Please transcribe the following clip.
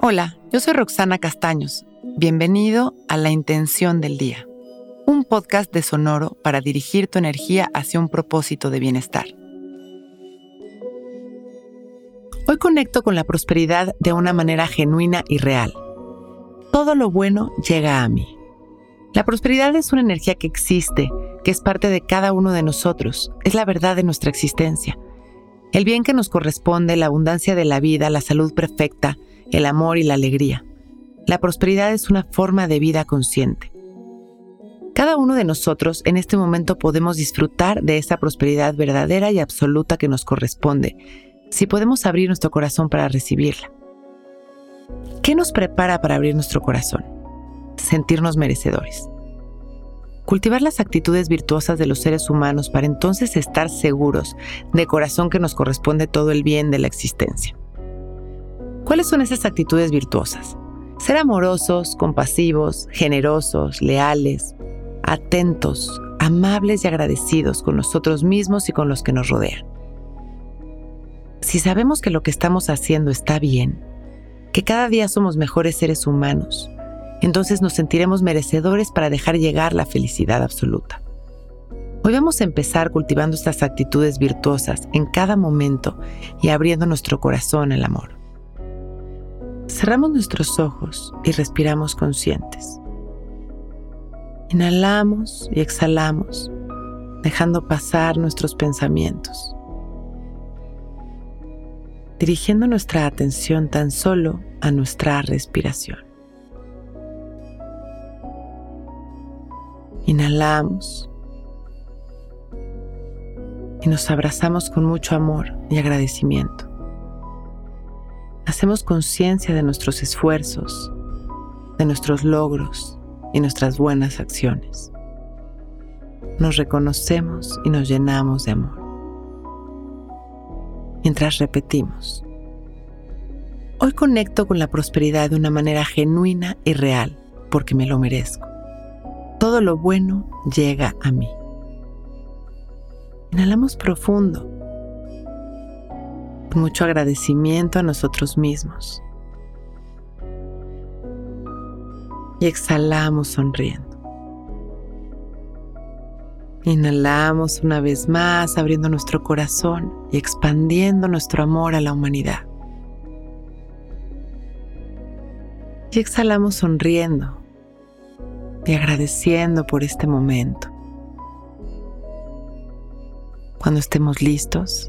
Hola, yo soy Roxana Castaños. Bienvenido a La Intención del Día, un podcast de Sonoro para dirigir tu energía hacia un propósito de bienestar. Hoy conecto con la prosperidad de una manera genuina y real. Todo lo bueno llega a mí. La prosperidad es una energía que existe, que es parte de cada uno de nosotros, es la verdad de nuestra existencia. El bien que nos corresponde, la abundancia de la vida, la salud perfecta, el amor y la alegría. La prosperidad es una forma de vida consciente. Cada uno de nosotros en este momento podemos disfrutar de esa prosperidad verdadera y absoluta que nos corresponde, si podemos abrir nuestro corazón para recibirla. ¿Qué nos prepara para abrir nuestro corazón? Sentirnos merecedores. Cultivar las actitudes virtuosas de los seres humanos para entonces estar seguros de corazón que nos corresponde todo el bien de la existencia. ¿Cuáles son esas actitudes virtuosas? Ser amorosos, compasivos, generosos, leales, atentos, amables y agradecidos con nosotros mismos y con los que nos rodean. Si sabemos que lo que estamos haciendo está bien, que cada día somos mejores seres humanos, entonces nos sentiremos merecedores para dejar llegar la felicidad absoluta. Hoy vamos a empezar cultivando estas actitudes virtuosas en cada momento y abriendo nuestro corazón al amor. Cerramos nuestros ojos y respiramos conscientes. Inhalamos y exhalamos, dejando pasar nuestros pensamientos, dirigiendo nuestra atención tan solo a nuestra respiración. Inhalamos y nos abrazamos con mucho amor y agradecimiento. Hacemos conciencia de nuestros esfuerzos, de nuestros logros y nuestras buenas acciones. Nos reconocemos y nos llenamos de amor. Mientras repetimos, hoy conecto con la prosperidad de una manera genuina y real porque me lo merezco todo lo bueno llega a mí. Inhalamos profundo, mucho agradecimiento a nosotros mismos. Y exhalamos sonriendo. Inhalamos una vez más, abriendo nuestro corazón y expandiendo nuestro amor a la humanidad. Y exhalamos sonriendo, y agradeciendo por este momento. Cuando estemos listos,